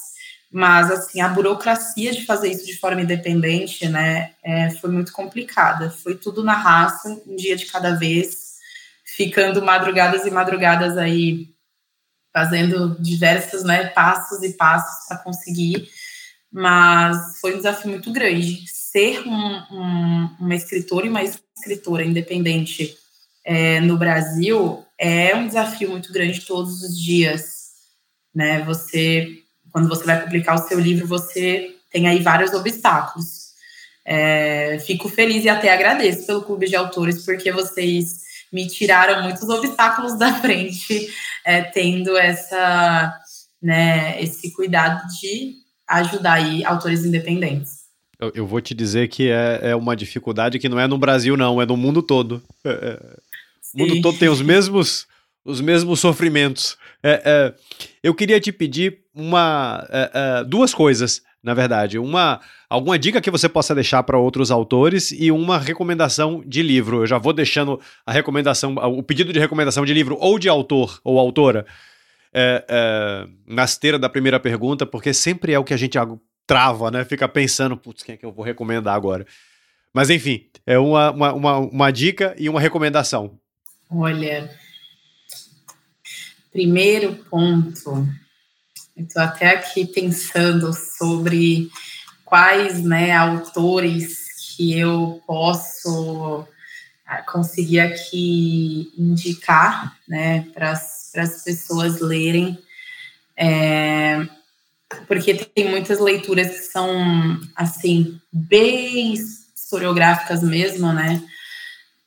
Mas, assim, a burocracia de fazer isso de forma independente, né, é, foi muito complicada. Foi tudo na raça, um dia de cada vez, ficando madrugadas e madrugadas aí, fazendo diversos, né, passos e passos para conseguir. Mas foi um desafio muito grande. Ser um, um, uma escritora e uma escritora independente é, no Brasil é um desafio muito grande todos os dias, né? Você, quando você vai publicar o seu livro, você tem aí vários obstáculos. É, fico feliz e até agradeço pelo Clube de Autores, porque vocês me tiraram muitos obstáculos da frente, é, tendo essa, né, esse cuidado de ajudar aí autores independentes. Eu, eu, vou te dizer que é, é, uma dificuldade que não é no Brasil, não, é no mundo todo. É, é o mundo todo tem os mesmos, os mesmos sofrimentos. É, é, eu queria te pedir uma, duas coisas, na verdade. Uma, alguma dica que você possa deixar para outros autores e uma recomendação de livro. Eu já vou deixando a recomendação, o pedido de recomendação de livro ou de autor ou autora. É, é, na esteira da primeira pergunta, porque sempre é o que a gente trava, né? Fica pensando, putz, quem é que eu vou recomendar agora? Mas enfim, é uma, uma, uma, uma dica e uma recomendação. Olha, primeiro ponto, estou até aqui pensando sobre quais né, autores que eu posso ah, conseguir aqui indicar né, para as pessoas lerem. É, porque tem muitas leituras que são, assim, bem historiográficas mesmo, né?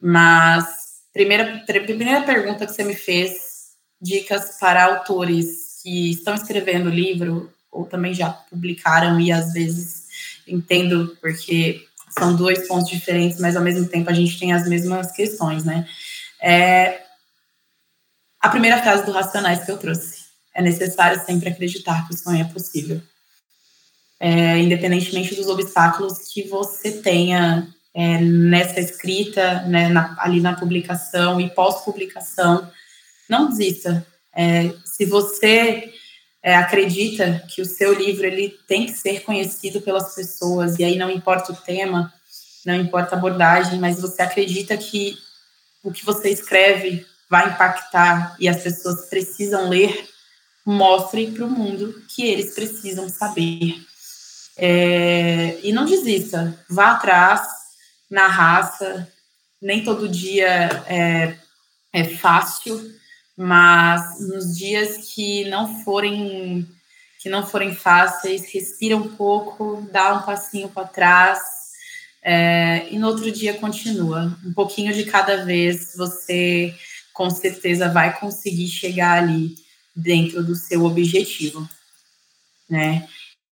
Mas, primeira, primeira pergunta que você me fez, dicas para autores que estão escrevendo livro, ou também já publicaram, e às vezes entendo porque são dois pontos diferentes, mas ao mesmo tempo a gente tem as mesmas questões, né? É, a primeira frase do Racionais que eu trouxe é necessário sempre acreditar que o sonho é possível. É, independentemente dos obstáculos que você tenha é, nessa escrita, né, na, ali na publicação e pós-publicação, não desista. É, se você é, acredita que o seu livro ele tem que ser conhecido pelas pessoas, e aí não importa o tema, não importa a abordagem, mas você acredita que o que você escreve vai impactar e as pessoas precisam ler, mostre para o mundo que eles precisam saber. É, e não desista, vá atrás, na raça. Nem todo dia é, é fácil, mas nos dias que não forem que não forem fáceis, respira um pouco, dá um passinho para trás é, e no outro dia continua. Um pouquinho de cada vez, você com certeza vai conseguir chegar ali dentro do seu objetivo, né?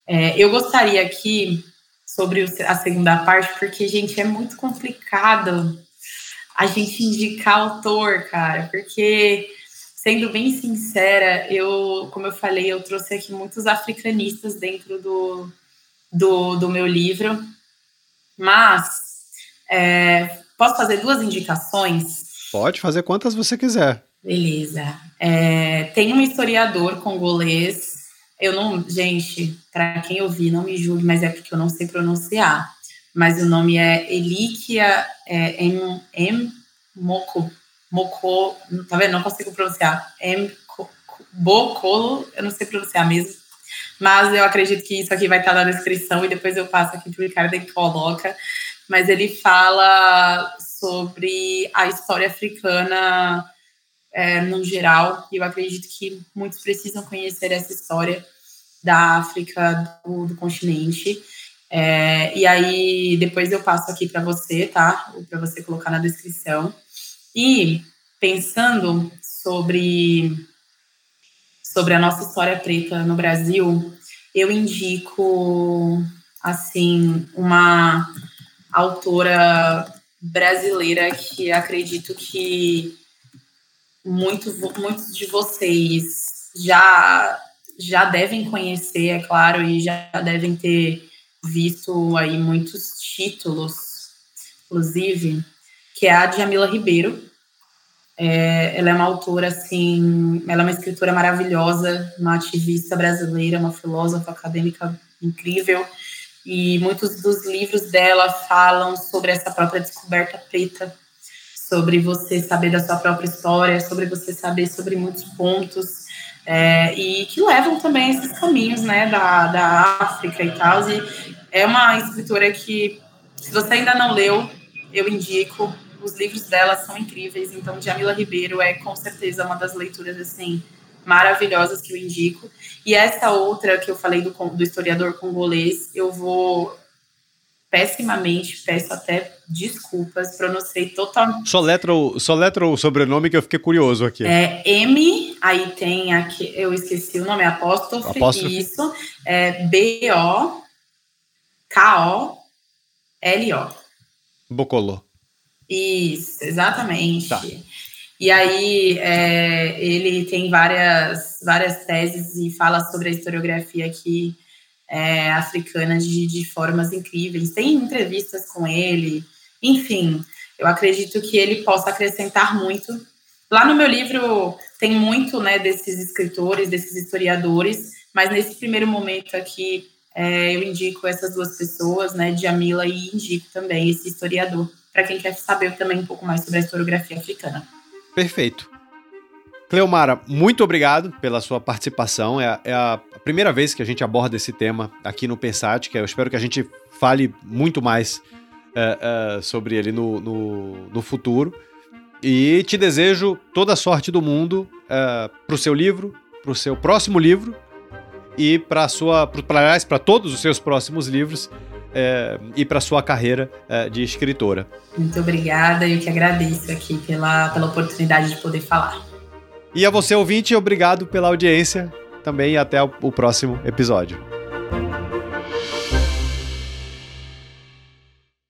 É, eu gostaria aqui sobre a segunda parte, porque, gente, é muito complicado a gente indicar autor, cara, porque, sendo bem sincera, eu, como eu falei, eu trouxe aqui muitos africanistas dentro do, do, do meu livro, mas é, posso fazer duas indicações? Pode fazer quantas você quiser. Beleza. É, tem um historiador congolês. Eu não, gente, para quem eu vi, não me julgue, mas é porque eu não sei pronunciar. Mas o nome é Elikia é, M, M Moko, Moko, tá vendo? Não consigo pronunciar. M Bocolo, eu não sei pronunciar mesmo. Mas eu acredito que isso aqui vai estar na descrição e depois eu passo aqui para o Ricardo e coloca. Mas ele fala sobre a história africana é, no geral, e eu acredito que muitos precisam conhecer essa história da África, do, do continente. É, e aí, depois eu passo aqui para você, tá? Para você colocar na descrição. E pensando sobre, sobre a nossa história preta no Brasil, eu indico, assim, uma autora brasileira que acredito que muito, muitos de vocês já já devem conhecer, é claro, e já devem ter visto aí muitos títulos, inclusive, que é a Djamila Ribeiro. É, ela é uma autora, assim, ela é uma escritora maravilhosa, uma ativista brasileira, uma filósofa acadêmica incrível, e muitos dos livros dela falam sobre essa própria descoberta preta, sobre você saber da sua própria história, sobre você saber sobre muitos pontos, é, e que levam também esses caminhos, né, da, da África e tal, e é uma escritora que, se você ainda não leu, eu indico, os livros dela são incríveis, então Jamila Ribeiro é com certeza uma das leituras, assim, maravilhosas que eu indico. E essa outra que eu falei do, do historiador congolês, eu vou pessimamente, peço até desculpas, pronunciei totalmente. Soletra o, soletra o sobrenome que eu fiquei curioso aqui. É M, aí tem aqui, eu esqueci o nome, é apóstrofe, apóstrofe. isso, é B-O-K-O-L-O. Bocolô. Isso, exatamente. Tá. E aí é, ele tem várias, várias teses e fala sobre a historiografia aqui é, africana de, de formas incríveis. Tem entrevistas com ele, enfim, eu acredito que ele possa acrescentar muito. Lá no meu livro tem muito né, desses escritores, desses historiadores, mas nesse primeiro momento aqui é, eu indico essas duas pessoas, né, Jamila e indico também esse historiador, para quem quer saber também um pouco mais sobre a historiografia africana. Perfeito. Cleomara, muito obrigado pela sua participação. É, é, a primeira vez que a gente aborda esse tema aqui no Pensat, que eu espero que a gente fale muito mais é, é, sobre ele no, no, no, futuro. E te desejo toda a sorte do mundo é, para o seu livro, para o seu próximo livro e para sua, para todos os seus próximos livros é, e para sua carreira é, de escritora. Muito obrigada, eu que agradeço aqui pela, pela oportunidade de poder falar. E a você, ouvinte, obrigado pela audiência também e até o próximo episódio.